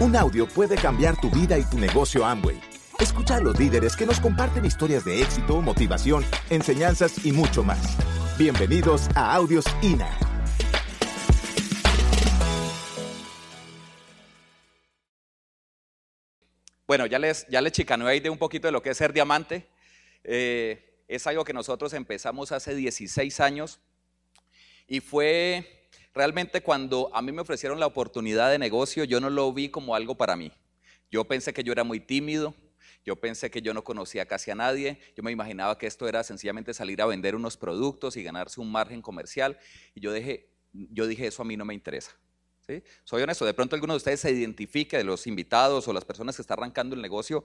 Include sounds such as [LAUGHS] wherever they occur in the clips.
Un audio puede cambiar tu vida y tu negocio Amway. Escucha a los líderes que nos comparten historias de éxito, motivación, enseñanzas y mucho más. Bienvenidos a Audios INA. Bueno, ya les, ya les chicaneé ahí de un poquito de lo que es ser diamante. Eh, es algo que nosotros empezamos hace 16 años y fue realmente cuando a mí me ofrecieron la oportunidad de negocio, yo no lo vi como algo para mí. Yo pensé que yo era muy tímido, yo pensé que yo no conocía casi a nadie, yo me imaginaba que esto era sencillamente salir a vender unos productos y ganarse un margen comercial y yo dije, yo dije eso a mí no me interesa. ¿sí? Soy honesto, de pronto alguno de ustedes se identifique de los invitados o las personas que están arrancando el negocio,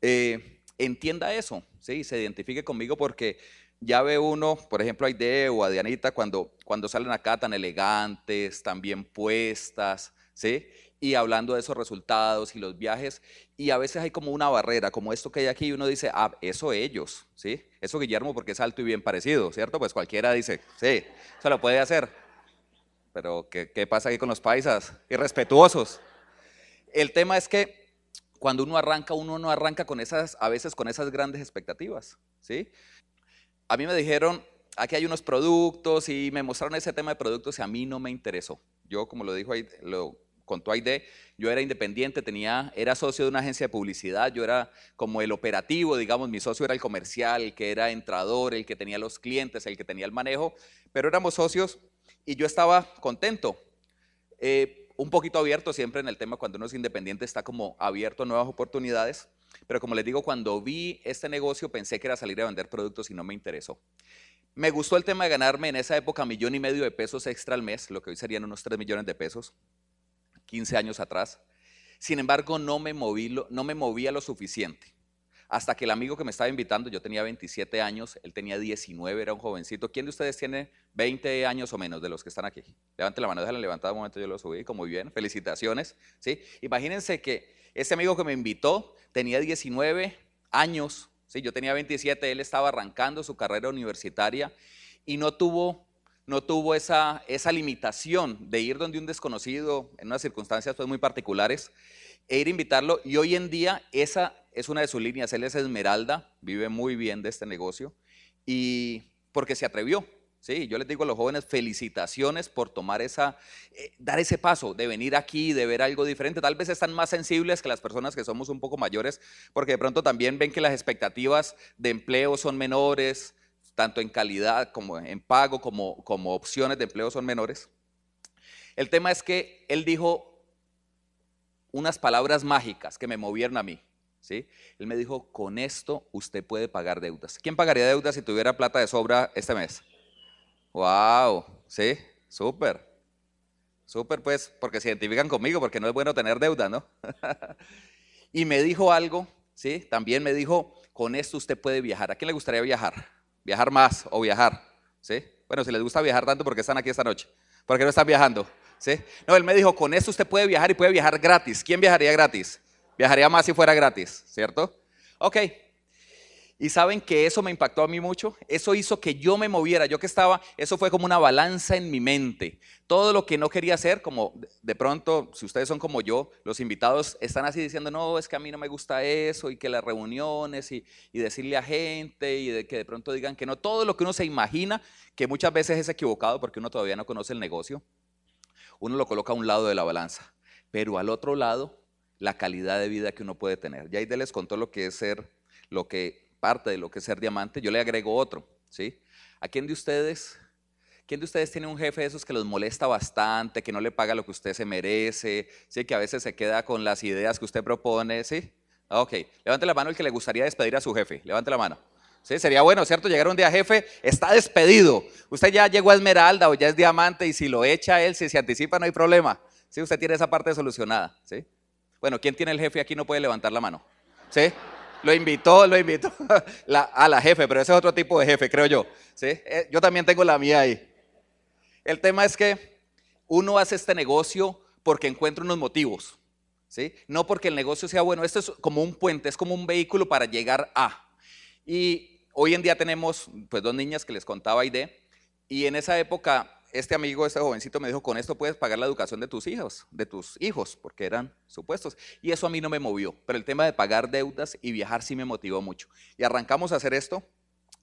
eh, entienda eso, ¿sí? se identifique conmigo porque ya ve uno, por ejemplo, a Aide o a Dianita cuando, cuando salen acá tan elegantes, tan bien puestas, ¿sí? Y hablando de esos resultados y los viajes, y a veces hay como una barrera, como esto que hay aquí, y uno dice, ah, eso ellos, ¿sí? Eso Guillermo porque es alto y bien parecido, ¿cierto? Pues cualquiera dice, sí, se lo puede hacer. Pero, ¿qué, qué pasa aquí con los paisas? Irrespetuosos. El tema es que cuando uno arranca, uno no arranca con esas, a veces con esas grandes expectativas, ¿sí? A mí me dijeron, aquí hay unos productos y me mostraron ese tema de productos y a mí no me interesó. Yo, como lo dijo ahí, lo contó Aide, yo era independiente, tenía, era socio de una agencia de publicidad, yo era como el operativo, digamos, mi socio era el comercial, el que era entrador, el que tenía los clientes, el que tenía el manejo, pero éramos socios y yo estaba contento. Eh, un poquito abierto siempre en el tema cuando uno es independiente, está como abierto a nuevas oportunidades. Pero como les digo, cuando vi este negocio pensé que era salir a vender productos y no me interesó. Me gustó el tema de ganarme en esa época millón y medio de pesos extra al mes, lo que hoy serían unos 3 millones de pesos, 15 años atrás. Sin embargo, no me, moví, no me movía lo suficiente. Hasta que el amigo que me estaba invitando, yo tenía 27 años, él tenía 19, era un jovencito. ¿Quién de ustedes tiene 20 años o menos de los que están aquí? Levante la mano, déjala levantada un momento, yo lo subí, como bien, felicitaciones. ¿sí? Imagínense que ese amigo que me invitó tenía 19 años, ¿sí? yo tenía 27, él estaba arrancando su carrera universitaria y no tuvo, no tuvo esa, esa limitación de ir donde un desconocido en unas circunstancias pues, muy particulares e ir a invitarlo. Y hoy en día esa es una de sus líneas, él es Esmeralda, vive muy bien de este negocio y porque se atrevió, Sí, yo les digo a los jóvenes, felicitaciones por tomar esa, eh, dar ese paso de venir aquí, de ver algo diferente. Tal vez están más sensibles que las personas que somos un poco mayores, porque de pronto también ven que las expectativas de empleo son menores, tanto en calidad como en pago, como, como opciones de empleo son menores. El tema es que él dijo unas palabras mágicas que me movieron a mí. ¿sí? Él me dijo, con esto usted puede pagar deudas. ¿Quién pagaría deudas si tuviera plata de sobra este mes? Wow, sí, súper. Súper, pues, porque se identifican conmigo, porque no es bueno tener deuda, ¿no? [LAUGHS] y me dijo algo, ¿sí? También me dijo, con esto usted puede viajar. ¿A quién le gustaría viajar? Viajar más o viajar, ¿sí? Bueno, si les gusta viajar tanto, porque están aquí esta noche? ¿Por qué no están viajando? ¿Sí? No, él me dijo, con esto usted puede viajar y puede viajar gratis. ¿Quién viajaría gratis? Viajaría más si fuera gratis, ¿cierto? Ok, y saben que eso me impactó a mí mucho. Eso hizo que yo me moviera. Yo que estaba, eso fue como una balanza en mi mente. Todo lo que no quería hacer, como de pronto, si ustedes son como yo, los invitados están así diciendo, no, es que a mí no me gusta eso, y que las reuniones, y, y decirle a gente, y que de pronto digan que no. Todo lo que uno se imagina, que muchas veces es equivocado porque uno todavía no conoce el negocio, uno lo coloca a un lado de la balanza. Pero al otro lado, la calidad de vida que uno puede tener. Ya ahí les contó lo que es ser, lo que parte de lo que es ser diamante, yo le agrego otro, ¿sí? ¿A quién de ustedes, quién de ustedes tiene un jefe de esos que los molesta bastante, que no le paga lo que usted se merece, ¿sí? Que a veces se queda con las ideas que usted propone, ¿sí? Ok, levante la mano el que le gustaría despedir a su jefe, levante la mano. Sí, sería bueno, ¿cierto? Llegar un día, jefe, está despedido. Usted ya llegó a Esmeralda o ya es diamante y si lo echa él, si se anticipa, no hay problema. Sí, usted tiene esa parte solucionada, ¿sí? Bueno, ¿quién tiene el jefe aquí no puede levantar la mano? ¿Sí? Lo invitó, lo invitó [LAUGHS] a la jefe, pero ese es otro tipo de jefe, creo yo. ¿sí? Eh, yo también tengo la mía ahí. El tema es que uno hace este negocio porque encuentra unos motivos. ¿sí? No porque el negocio sea bueno. Esto es como un puente, es como un vehículo para llegar a. Y hoy en día tenemos pues, dos niñas que les contaba ID. Y en esa época este amigo, este jovencito me dijo, con esto puedes pagar la educación de tus hijos, de tus hijos, porque eran supuestos. Y eso a mí no me movió, pero el tema de pagar deudas y viajar sí me motivó mucho. Y arrancamos a hacer esto.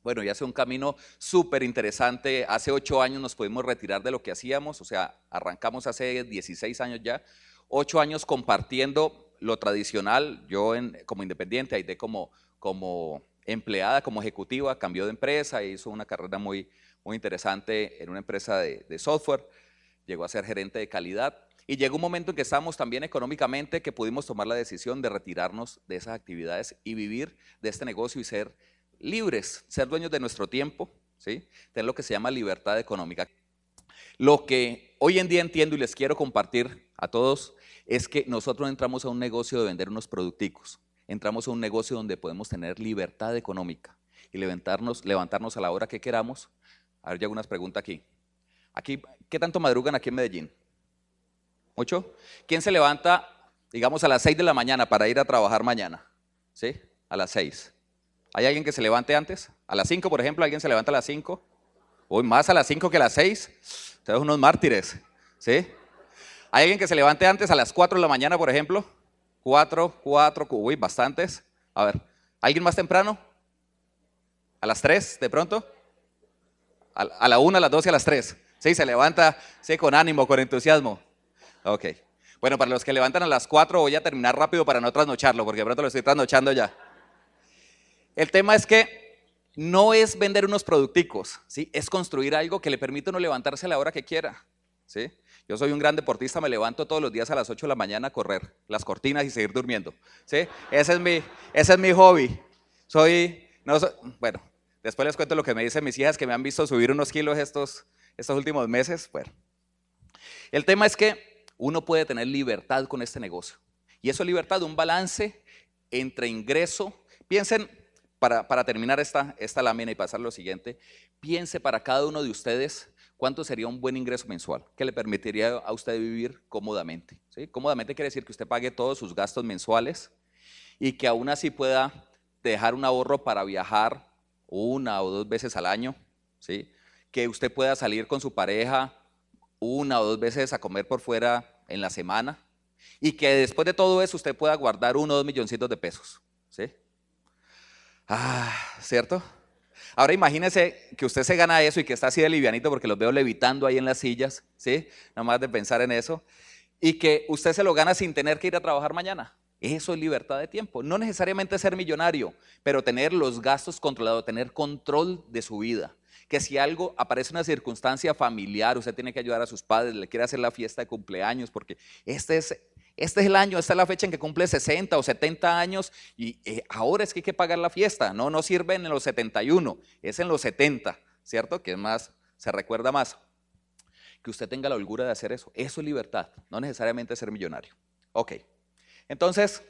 Bueno, ya hace un camino súper interesante. Hace ocho años nos pudimos retirar de lo que hacíamos, o sea, arrancamos hace 16 años ya. Ocho años compartiendo lo tradicional, yo como independiente, Aide como, como empleada, como ejecutiva, cambió de empresa, hizo una carrera muy, muy interesante en una empresa de, software, llegó a ser gerente de calidad y llegó un momento en que estábamos también económicamente que pudimos tomar la decisión de retirarnos de esas actividades y vivir de este negocio y ser libres, ser dueños de nuestro tiempo, ¿sí? tener lo que se llama libertad económica. Lo que hoy en día entiendo y les quiero compartir a todos es que nosotros entramos a un negocio de vender unos producticos, entramos a un negocio donde podemos tener libertad económica y levantarnos, levantarnos a la hora que queramos, a ver, yo hago unas preguntas aquí. Aquí, ¿qué tanto madrugan aquí en Medellín? ¿Mucho? ¿Quién se levanta, digamos, a las 6 de la mañana para ir a trabajar mañana? ¿Sí? A las 6. ¿Hay alguien que se levante antes? ¿A las 5, por ejemplo? ¿Alguien se levanta a las 5? Hoy más a las 5 que a las 6. Ustedes unos mártires. ¿Sí? ¿Hay alguien que se levante antes a las 4 de la mañana, por ejemplo? 4, 4, uy, bastantes. A ver, ¿alguien más temprano? ¿A las 3 de pronto? A, la una, a las dos y a las tres. Sí, se levanta, sí, con ánimo, con entusiasmo. Ok. Bueno, para los que levantan a las cuatro voy a terminar rápido para no trasnocharlo, porque de pronto lo estoy trasnochando ya. El tema es que no es vender unos producticos, ¿sí? es construir algo que le permite uno levantarse a la hora que quiera. ¿sí? Yo soy un gran deportista, me levanto todos los días a las 8 de la mañana a correr las cortinas y seguir durmiendo. ¿sí? Ese, es mi, ese es mi hobby. Soy, no, bueno, Después les cuento lo que me dicen mis hijas que me han visto subir unos kilos estos, estos últimos meses. Bueno, el tema es que uno puede tener libertad con este negocio. Y eso es libertad, un balance entre ingreso. Piensen, para, para terminar esta, esta lámina y pasar lo siguiente, piense para cada uno de ustedes cuánto sería un buen ingreso mensual que le permitiría a usted vivir cómodamente. ¿sí? Cómodamente quiere decir que usted pague todos sus gastos mensuales y que aún así pueda dejar un ahorro para viajar, una o dos veces al año, ¿sí? que usted pueda salir con su pareja una o dos veces a comer por fuera en la semana y que después de todo eso usted pueda guardar uno o dos milloncitos de pesos. ¿sí? Ah, ¿cierto? Ahora imagínese que usted se gana eso y que está así de livianito porque los veo levitando ahí en las sillas, ¿sí? Nada más de pensar en eso. Y que usted se lo gana sin tener que ir a trabajar mañana. Eso es libertad de tiempo. No necesariamente ser millonario, pero tener los gastos controlados, tener control de su vida. Que si algo aparece una circunstancia familiar, usted tiene que ayudar a sus padres, le quiere hacer la fiesta de cumpleaños, porque este es, este es el año, esta es la fecha en que cumple 60 o 70 años y eh, ahora es que hay que pagar la fiesta. No, no sirve en los 71, es en los 70, ¿cierto? Que es más, se recuerda más. Que usted tenga la holgura de hacer eso. Eso es libertad, no necesariamente ser millonario. Ok. Entonces,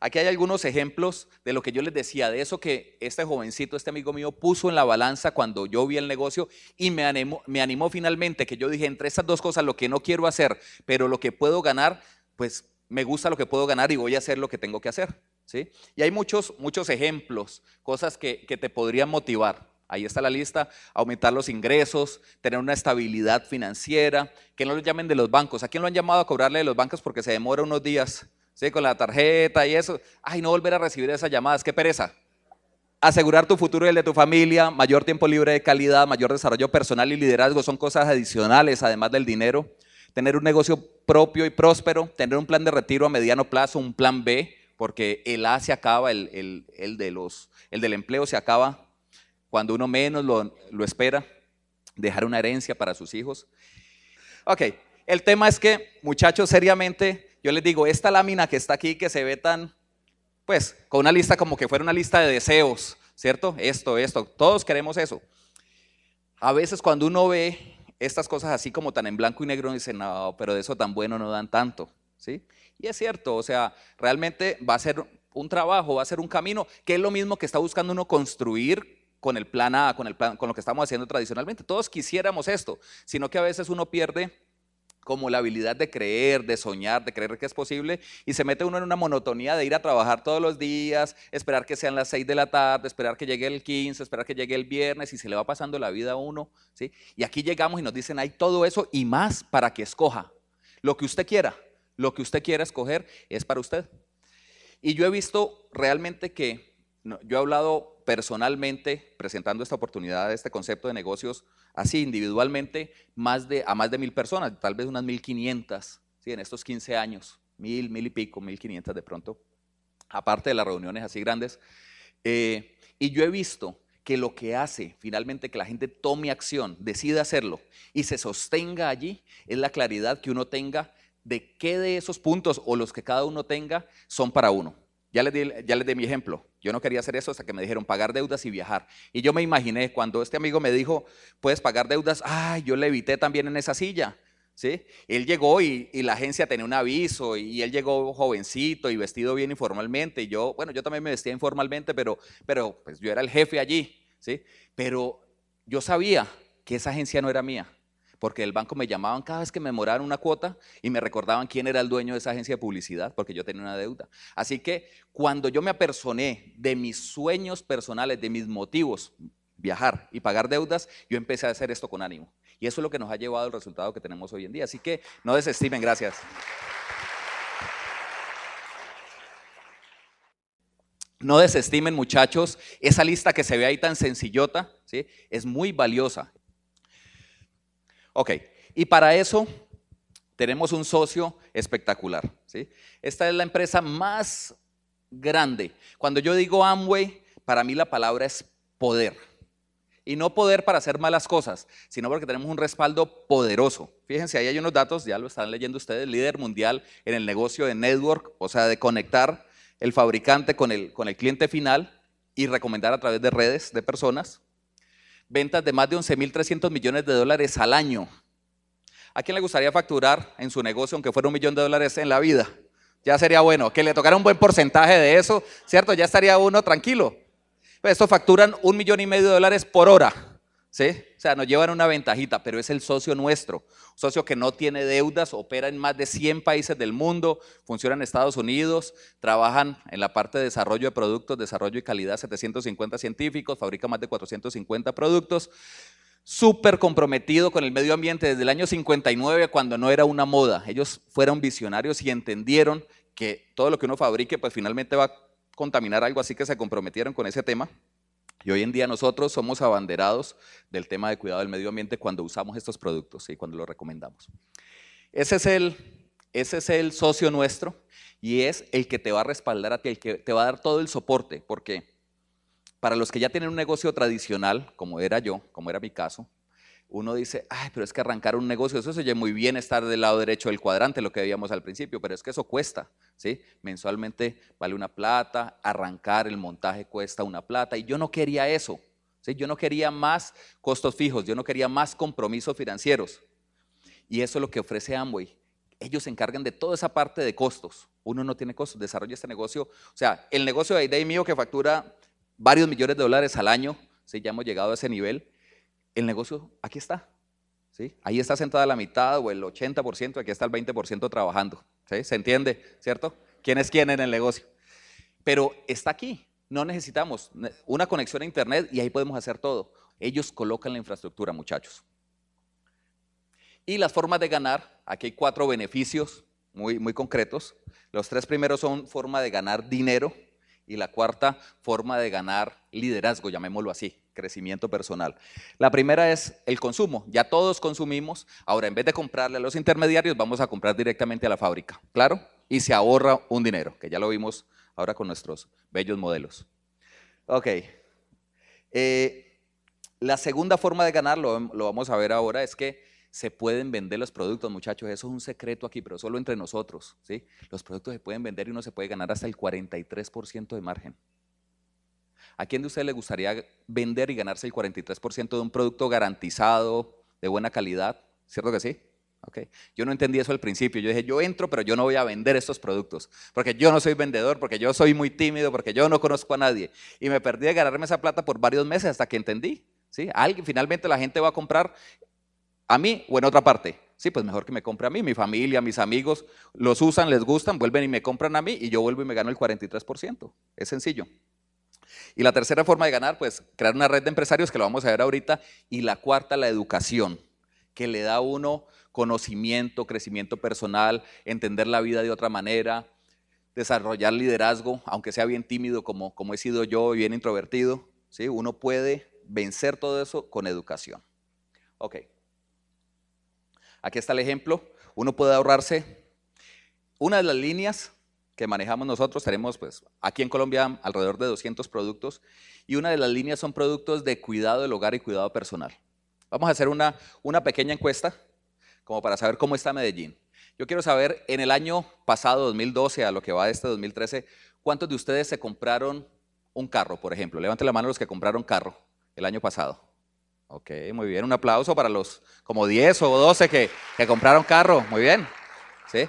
aquí hay algunos ejemplos de lo que yo les decía, de eso que este jovencito, este amigo mío, puso en la balanza cuando yo vi el negocio y me animó, me animó finalmente, que yo dije, entre estas dos cosas, lo que no quiero hacer, pero lo que puedo ganar, pues me gusta lo que puedo ganar y voy a hacer lo que tengo que hacer. ¿sí? Y hay muchos, muchos ejemplos, cosas que, que te podrían motivar. Ahí está la lista, aumentar los ingresos, tener una estabilidad financiera, que no lo llamen de los bancos. ¿A quién lo han llamado a cobrarle de los bancos porque se demora unos días? ¿Sí? con la tarjeta y eso. Ay, no volver a recibir esas llamadas, qué pereza. Asegurar tu futuro y el de tu familia, mayor tiempo libre de calidad, mayor desarrollo personal y liderazgo son cosas adicionales, además del dinero. Tener un negocio propio y próspero, tener un plan de retiro a mediano plazo, un plan B, porque el A se acaba, el, de los, el del empleo se acaba cuando uno menos lo, lo espera. Dejar una herencia para sus hijos. Ok, el tema es que, muchachos, seriamente, yo les digo, esta lámina que está aquí, que se ve tan, pues, con una lista como que fuera una lista de deseos, ¿cierto? Esto, esto, todos queremos eso. A veces cuando uno ve estas cosas así como tan en blanco y negro, dice, no, pero de eso tan bueno no dan tanto, ¿sí? Y es cierto, o sea, realmente va a ser un trabajo, va a ser un camino, que es lo mismo que está buscando uno construir con el plan A, con, el plan, con lo que estamos haciendo tradicionalmente. Todos quisiéramos esto, sino que a veces uno pierde como la habilidad de creer, de soñar, de creer que es posible, y se mete uno en una monotonía de ir a trabajar todos los días, esperar que sean las 6 de la tarde, esperar que llegue el 15, esperar que llegue el viernes, y se le va pasando la vida a uno, ¿sí? Y aquí llegamos y nos dicen, hay todo eso y más para que escoja. Lo que usted quiera, lo que usted quiera escoger es para usted. Y yo he visto realmente que, yo he hablado personalmente presentando esta oportunidad, este concepto de negocios así individualmente más de, a más de mil personas, tal vez unas mil quinientas, ¿sí? en estos 15 años, mil, mil y pico, mil quinientas de pronto, aparte de las reuniones así grandes. Eh, y yo he visto que lo que hace finalmente que la gente tome acción, decida hacerlo y se sostenga allí, es la claridad que uno tenga de qué de esos puntos o los que cada uno tenga son para uno. Ya les, di, ya les di mi ejemplo. Yo no quería hacer eso hasta que me dijeron pagar deudas y viajar. Y yo me imaginé, cuando este amigo me dijo, puedes pagar deudas, ay, yo le evité también en esa silla. ¿Sí? Él llegó y, la agencia tenía un aviso y, él llegó jovencito y vestido bien informalmente. Y yo, bueno, yo también me vestía informalmente, pero, pero pues yo era el jefe allí. ¿sí? Pero yo sabía que esa agencia no era mía porque el banco me llamaban cada vez que me moraban una cuota y me recordaban quién era el dueño de esa agencia de publicidad, porque yo tenía una deuda. Así que cuando yo me apersoné de mis sueños personales, de mis motivos, viajar y pagar deudas, yo empecé a hacer esto con ánimo. Y eso es lo que nos ha llevado al resultado que tenemos hoy en día. Así que no desestimen, gracias. No desestimen, muchachos, esa lista que se ve ahí tan sencillota, ¿sí? es muy valiosa. Ok, y para eso tenemos un socio espectacular. ¿sí? Esta es la empresa más grande. Cuando yo digo Amway, para mí la palabra es poder. Y no poder para hacer malas cosas, sino porque tenemos un respaldo poderoso. Fíjense, ahí hay unos datos, ya lo están leyendo ustedes, líder mundial en el negocio de network, o sea, de conectar el fabricante con el, con el cliente final y recomendar a través de redes de personas ventas de más de 11.300 millones de dólares al año. ¿A quién le gustaría facturar en su negocio aunque fuera un millón de dólares en la vida? Ya sería bueno, que le tocara un buen porcentaje de eso, ¿cierto? Ya estaría uno tranquilo. Pues esto facturan un millón y medio de dólares por hora. ¿Sí? O sea, nos llevan una ventajita, pero es el socio nuestro, un socio que no tiene deudas, opera en más de 100 países del mundo, funciona en Estados Unidos, trabajan en la parte de desarrollo de productos, desarrollo y calidad, 750 científicos, fabrica más de 450 productos, súper comprometido con el medio ambiente desde el año 59 cuando no era una moda. Ellos fueron visionarios y entendieron que todo lo que uno fabrique pues finalmente va a contaminar algo, así que se comprometieron con ese tema. Y hoy en día nosotros somos abanderados del tema de cuidado del medio ambiente cuando usamos estos productos y cuando los recomendamos. Ese es, el, ese es el socio nuestro y es el que te va a respaldar a ti, el que te va a dar todo el soporte, porque para los que ya tienen un negocio tradicional, como era yo, como era mi caso, uno dice, ay, pero es que arrancar un negocio, eso se oye muy bien estar del lado derecho del cuadrante, lo que veíamos al principio, pero es que eso cuesta, ¿sí? Mensualmente vale una plata, arrancar el montaje cuesta una plata, y yo no quería eso, ¿sí? Yo no quería más costos fijos, yo no quería más compromisos financieros. Y eso es lo que ofrece Amway. Ellos se encargan de toda esa parte de costos. Uno no tiene costos, desarrolla este negocio. O sea, el negocio de Idea mío que factura varios millones de dólares al año, ¿sí? ya hemos llegado a ese nivel el negocio aquí está. ¿sí? Ahí está sentada la mitad o el 80%, aquí está el 20% trabajando. ¿sí? ¿Se entiende? ¿Cierto? ¿Quién es quién en el negocio? Pero está aquí. No necesitamos una conexión a Internet y ahí podemos hacer todo. Ellos colocan la infraestructura, muchachos. Y las formas de ganar, aquí hay cuatro beneficios muy, muy concretos. Los tres primeros son forma de ganar dinero y la cuarta forma de ganar liderazgo, llamémoslo así crecimiento personal. La primera es el consumo. Ya todos consumimos. Ahora, en vez de comprarle a los intermediarios, vamos a comprar directamente a la fábrica. ¿Claro? Y se ahorra un dinero, que ya lo vimos ahora con nuestros bellos modelos. Ok. Eh, la segunda forma de ganar, lo, lo vamos a ver ahora, es que se pueden vender los productos, muchachos. Eso es un secreto aquí, pero solo entre nosotros. ¿sí? Los productos se pueden vender y uno se puede ganar hasta el 43% de margen. ¿A quién de ustedes le gustaría vender y ganarse el 43% de un producto garantizado, de buena calidad? ¿Cierto que sí? Okay. Yo no entendí eso al principio. Yo dije, yo entro, pero yo no voy a vender estos productos. Porque yo no soy vendedor, porque yo soy muy tímido, porque yo no conozco a nadie. Y me perdí de ganarme esa plata por varios meses hasta que entendí. ¿sí? Alguien, finalmente la gente va a comprar a mí o en otra parte. Sí, pues mejor que me compre a mí, mi familia, mis amigos, los usan, les gustan, vuelven y me compran a mí y yo vuelvo y me gano el 43%. Es sencillo. Y la tercera forma de ganar, pues crear una red de empresarios que lo vamos a ver ahorita. Y la cuarta, la educación, que le da a uno conocimiento, crecimiento personal, entender la vida de otra manera, desarrollar liderazgo, aunque sea bien tímido como, como he sido yo, bien introvertido. ¿sí? Uno puede vencer todo eso con educación. Ok. Aquí está el ejemplo. Uno puede ahorrarse una de las líneas que manejamos nosotros, tenemos pues aquí en Colombia alrededor de 200 productos y una de las líneas son productos de cuidado del hogar y cuidado personal. Vamos a hacer una, una pequeña encuesta como para saber cómo está Medellín. Yo quiero saber, en el año pasado, 2012, a lo que va de este 2013, ¿cuántos de ustedes se compraron un carro, por ejemplo? Levanten la mano los que compraron carro el año pasado. Ok, muy bien. Un aplauso para los como 10 o 12 que, que compraron carro. Muy bien. ¿Sí?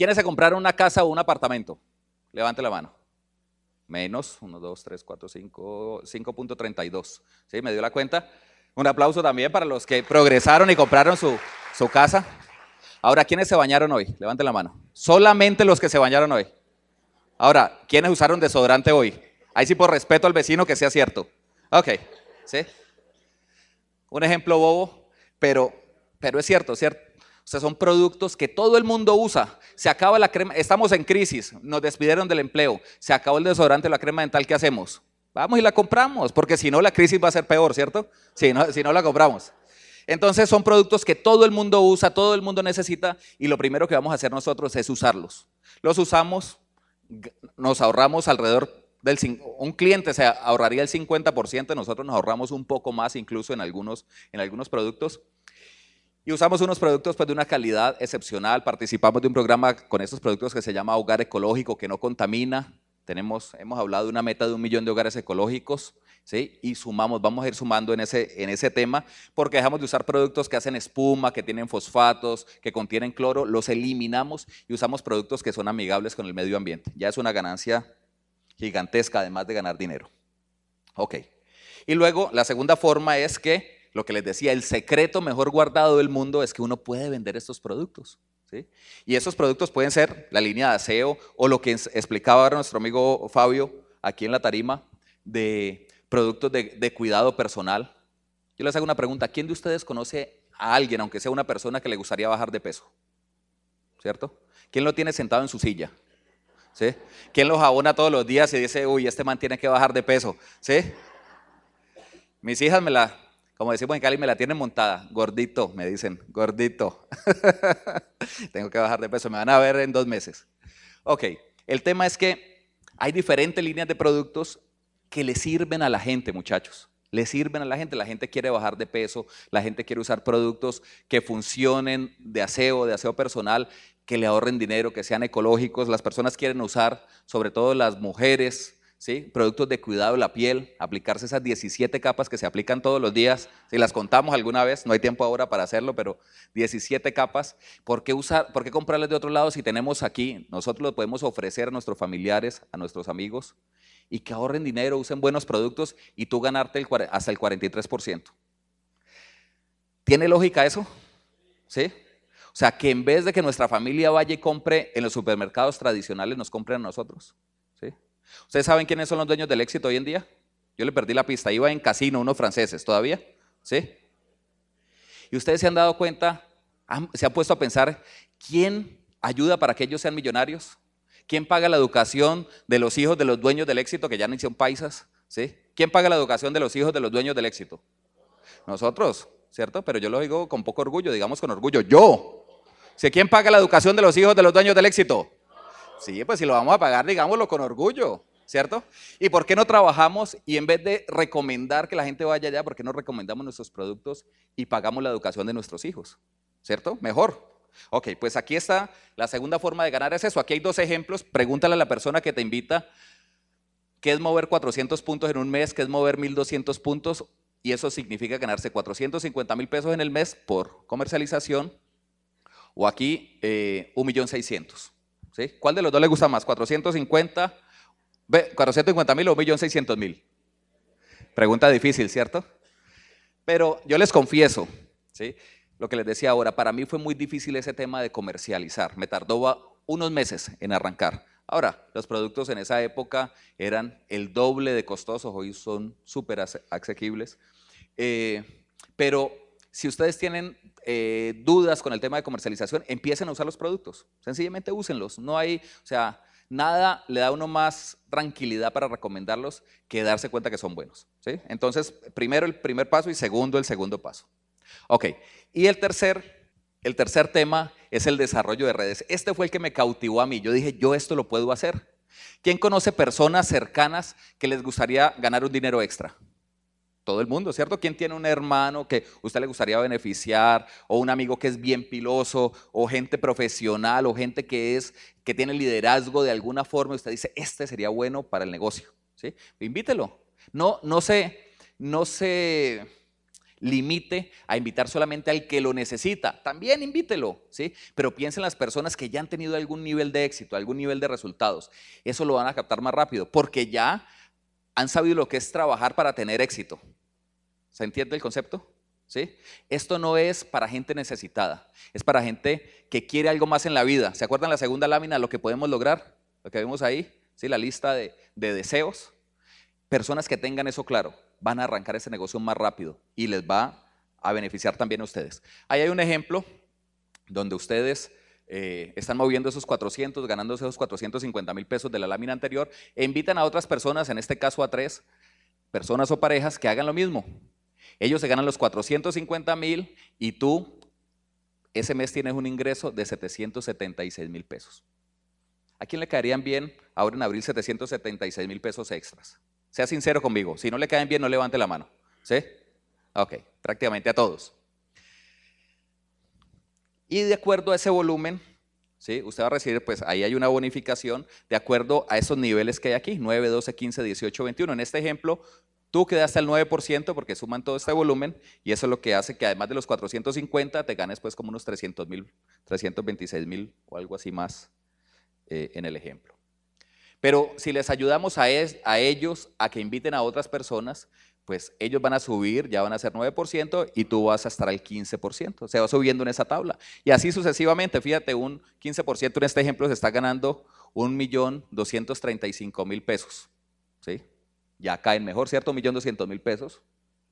¿Quiénes se compraron una casa o un apartamento? Levante la mano. Menos, 1, 2, 3, 4, 5, 5.32. ¿Sí? ¿Me dio la cuenta? Un aplauso también para los que progresaron y compraron su, su casa. Ahora, ¿quiénes se bañaron hoy? Levante la mano. Solamente los que se bañaron hoy. Ahora, ¿quiénes usaron desodorante hoy? Ahí sí por respeto al vecino que sea cierto. Ok, ¿sí? Un ejemplo bobo, pero, pero es cierto, ¿cierto? O sea, son productos que todo el mundo usa. Se acaba la crema, estamos en crisis, nos despidieron del empleo, se acabó el desodorante, la crema dental, ¿qué hacemos? Vamos y la compramos, porque si no la crisis va a ser peor, ¿cierto? Si no, si no la compramos. Entonces son productos que todo el mundo usa, todo el mundo necesita y lo primero que vamos a hacer nosotros es usarlos. Los usamos, nos ahorramos alrededor del un cliente se ahorraría el 50%, nosotros nos ahorramos un poco más incluso en algunos, en algunos productos. Y usamos unos productos pues, de una calidad excepcional. Participamos de un programa con estos productos que se llama Hogar Ecológico, que no contamina. Tenemos, hemos hablado de una meta de un millón de hogares ecológicos, ¿sí? Y sumamos, vamos a ir sumando en ese, en ese tema, porque dejamos de usar productos que hacen espuma, que tienen fosfatos, que contienen cloro, los eliminamos y usamos productos que son amigables con el medio ambiente. Ya es una ganancia gigantesca, además de ganar dinero. Ok. Y luego, la segunda forma es que lo que les decía, el secreto mejor guardado del mundo es que uno puede vender estos productos. ¿sí? Y esos productos pueden ser la línea de aseo o lo que explicaba nuestro amigo Fabio aquí en la tarima de productos de, de cuidado personal. Yo les hago una pregunta, ¿quién de ustedes conoce a alguien, aunque sea una persona que le gustaría bajar de peso? ¿Cierto? ¿Quién lo tiene sentado en su silla? ¿Sí? ¿Quién lo jabona todos los días y dice, uy, este man tiene que bajar de peso? ¿Sí? Mis hijas me la, como decimos en Cali, me la tienen montada. Gordito, me dicen, gordito. [LAUGHS] Tengo que bajar de peso, me van a ver en dos meses. Ok, el tema es que hay diferentes líneas de productos que le sirven a la gente, muchachos. Le sirven a la gente, la gente quiere bajar de peso, la gente quiere usar productos que funcionen de aseo, de aseo personal, que le ahorren dinero, que sean ecológicos. Las personas quieren usar, sobre todo las mujeres, productos de cuidado de la piel, aplicarse esas 17 capas que se aplican todos los días, si las contamos alguna vez, no hay tiempo ahora para hacerlo, pero 17 capas, ¿por qué, usar, por qué comprarles de otro lado si tenemos aquí? Nosotros lo podemos ofrecer a nuestros familiares, a nuestros amigos, y que ahorren dinero, usen buenos productos y tú ganarte hasta el 43%. ¿Tiene lógica eso? ¿Sí? O sea, que en vez de que nuestra familia vaya y compre en los supermercados tradicionales, nos compren a nosotros. ¿Sí? ¿Ustedes saben quiénes son los dueños del éxito hoy en día? Yo le perdí la pista, iba en casino, unos franceses, ¿todavía? ¿Sí? Y ustedes se han dado cuenta, se han puesto a pensar, ¿quién ayuda para que ellos sean millonarios? ¿Quién paga la educación de los hijos de los dueños del éxito, que ya no son paisas? ¿Sí? ¿Quién paga la educación de los hijos de los dueños del éxito? Nosotros, ¿cierto? Pero yo lo digo con poco orgullo, digamos con orgullo, yo. ¿Quién paga la educación de los hijos de los dueños del éxito? Sí, pues si lo vamos a pagar, digámoslo con orgullo, ¿cierto? ¿Y por qué no trabajamos y en vez de recomendar que la gente vaya allá, por qué no recomendamos nuestros productos y pagamos la educación de nuestros hijos? ¿Cierto? Mejor. Ok, pues aquí está la segunda forma de ganar es eso. Aquí hay dos ejemplos. Pregúntale a la persona que te invita qué es mover 400 puntos en un mes, qué es mover 1200 puntos y eso significa ganarse 450 mil pesos en el mes por comercialización o aquí eh, 1.600.000. ¿Cuál de los dos le gusta más? ¿450 450 mil o 1.600.000? Pregunta difícil, ¿cierto? Pero yo les confieso, ¿sí? lo que les decía ahora, para mí fue muy difícil ese tema de comercializar. Me tardó unos meses en arrancar. Ahora, los productos en esa época eran el doble de costosos, hoy son súper asequibles. Eh, pero si ustedes tienen eh, dudas con el tema de comercialización, empiecen a usar los productos. Sencillamente úsenlos. No hay, o sea, nada le da a uno más tranquilidad para recomendarlos que darse cuenta que son buenos. ¿sí? Entonces, primero el primer paso y segundo el segundo paso. Ok, y el tercer, el tercer tema es el desarrollo de redes. Este fue el que me cautivó a mí. Yo dije, yo esto lo puedo hacer. ¿Quién conoce personas cercanas que les gustaría ganar un dinero extra? Todo el mundo, ¿cierto? ¿Quién tiene un hermano que usted le gustaría beneficiar? O un amigo que es bien piloso, o gente profesional, o gente que es que tiene liderazgo de alguna forma. Usted dice, este sería bueno para el negocio. ¿sí? Invítelo. No, no se, no se limite a invitar solamente al que lo necesita. También invítelo, ¿sí? Pero piensen en las personas que ya han tenido algún nivel de éxito, algún nivel de resultados. Eso lo van a captar más rápido, porque ya han sabido lo que es trabajar para tener éxito. ¿Se entiende el concepto? ¿Sí? Esto no es para gente necesitada, es para gente que quiere algo más en la vida. ¿Se acuerdan la segunda lámina, lo que podemos lograr? Lo que vemos ahí, ¿sí? La lista de, de deseos. Personas que tengan eso claro van a arrancar ese negocio más rápido y les va a beneficiar también a ustedes. Ahí hay un ejemplo donde ustedes eh, están moviendo esos 400, ganándose esos 450 mil pesos de la lámina anterior, e invitan a otras personas, en este caso a tres personas o parejas, que hagan lo mismo. Ellos se ganan los 450 mil y tú ese mes tienes un ingreso de 776 mil pesos. ¿A quién le caerían bien ahora en abril 776 mil pesos extras? Sea sincero conmigo. Si no le caen bien, no levante la mano. ¿Sí? Ok, prácticamente a todos. Y de acuerdo a ese volumen, ¿sí? usted va a recibir, pues ahí hay una bonificación de acuerdo a esos niveles que hay aquí, 9, 12, 15, 18, 21. En este ejemplo, tú quedaste al 9% porque suman todo este volumen y eso es lo que hace que además de los 450 te ganes pues como unos 300 mil, 326 mil o algo así más eh, en el ejemplo. Pero si les ayudamos a, ellos a que inviten a otras personas, pues ellos van a subir, ya van a ser 9% y tú vas a estar al 15%. Se va subiendo en esa tabla. Y así sucesivamente, fíjate, un 15% en este ejemplo se está ganando 1.235.000 pesos. ¿sí? Ya caen mejor, ¿cierto? 1.200.000 pesos.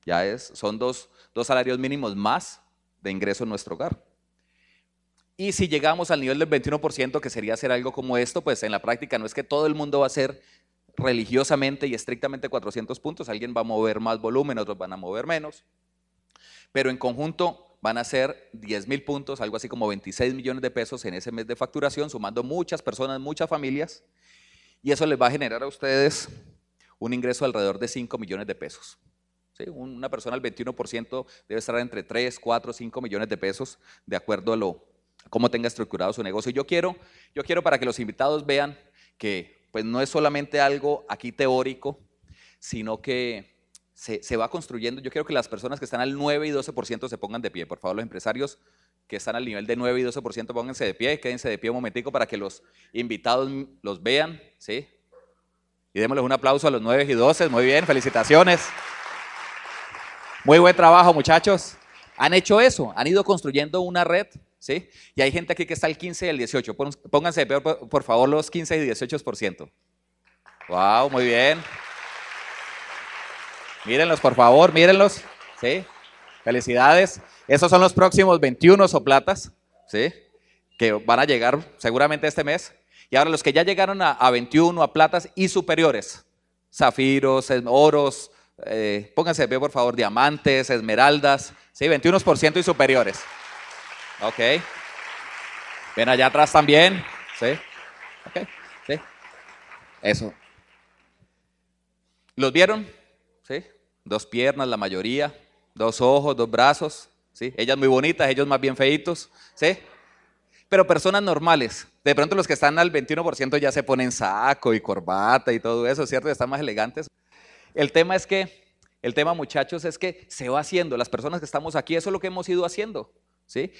Ya es, son dos, dos salarios mínimos más de ingreso en nuestro hogar. Y si llegamos al nivel del 21%, que sería hacer algo como esto, pues en la práctica no es que todo el mundo va a hacer religiosamente y estrictamente 400 puntos, alguien va a mover más volumen, otros van a mover menos, pero en conjunto van a ser 10 mil puntos, algo así como 26 millones de pesos en ese mes de facturación, sumando muchas personas, muchas familias, y eso les va a generar a ustedes un ingreso alrededor de 5 millones de pesos. Una persona al 21% debe estar entre 3, 4, 5 millones de pesos, de acuerdo a lo, cómo tenga estructurado su negocio. Yo quiero, yo quiero para que los invitados vean que pues no es solamente algo aquí teórico, sino que se, se, va construyendo. Yo quiero que las personas que están al 9 y 12% se pongan de pie. Por favor, los empresarios que están al nivel de 9 y 12% pónganse de pie, quédense de pie un momentico para que los invitados los vean, ¿sí? Y démosles un aplauso a los 9 y 12, muy bien, felicitaciones. Muy buen trabajo, muchachos. Han hecho eso, han ido construyendo una red ¿sí? Y hay gente aquí que está al 15 y al 18. Pónganse de por, por favor los 15 y 18%. Wow, muy bien. Mírenlos, por favor, mírenlos. ¿sí? Felicidades. Esos son los próximos 21 soplatas, ¿sí? Que van a llegar seguramente este mes. Y ahora los que ya llegaron a, 21, a platas y superiores, zafiros, oros, eh, pónganse de pie, por favor, diamantes, esmeraldas, ¿sí? 21% y superiores. Ok. Ven allá atrás también. Sí. Ok. Sí. Eso. ¿Los vieron? Sí. Dos piernas, la mayoría. Dos ojos, dos brazos. Sí. Ellas muy bonitas, ellos más bien feitos. Sí. Pero personas normales. De pronto los que están al 21% ya se ponen saco y corbata y todo eso, ¿cierto? Están más elegantes. El tema es que, el tema muchachos es que se va haciendo. Las personas que estamos aquí, eso es lo que hemos ido haciendo. ¿Sí?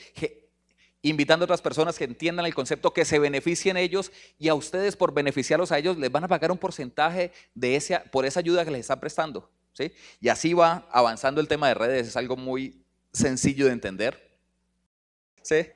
invitando a otras personas que entiendan el concepto, que se beneficien ellos y a ustedes por beneficiarlos a ellos les van a pagar un porcentaje de ese, por esa ayuda que les están prestando. ¿sí? Y así va avanzando el tema de redes, es algo muy sencillo de entender. ¿Sí?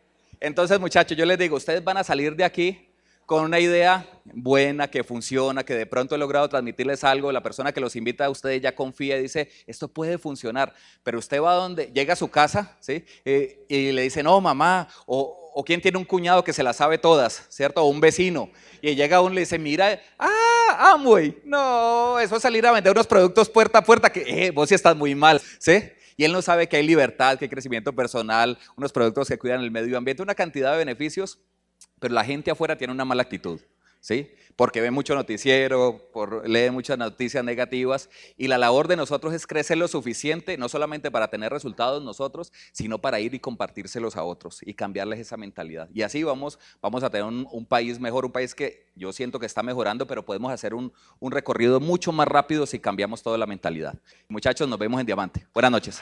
Entonces, muchachos, yo les digo, ustedes van a salir de aquí con una idea buena, que funciona, que de pronto he logrado transmitirles algo, la persona que los invita a ustedes ya confía y dice, esto puede funcionar, pero usted va a donde, llega a su casa, ¿sí? Eh, y le dice, no, mamá, o, o quien tiene un cuñado que se las sabe todas, ¿cierto? O un vecino, y llega uno y le dice, mira, ah, Amway, no, eso es salir a vender unos productos puerta a puerta, que eh, vos sí estás muy mal, ¿sí? Y él no sabe que hay libertad, que hay crecimiento personal, unos productos que cuidan el medio ambiente, una cantidad de beneficios pero la gente afuera tiene una mala actitud, ¿sí? Porque ve mucho noticiero, por, lee muchas noticias negativas y la labor de nosotros es crecer lo suficiente, no solamente para tener resultados nosotros, sino para ir y compartírselos a otros y cambiarles esa mentalidad. Y así vamos, vamos a tener un, país mejor, un país que yo siento que está mejorando, pero podemos hacer un, un recorrido mucho más rápido si cambiamos toda la mentalidad. Muchachos, nos vemos en Diamante. Buenas noches.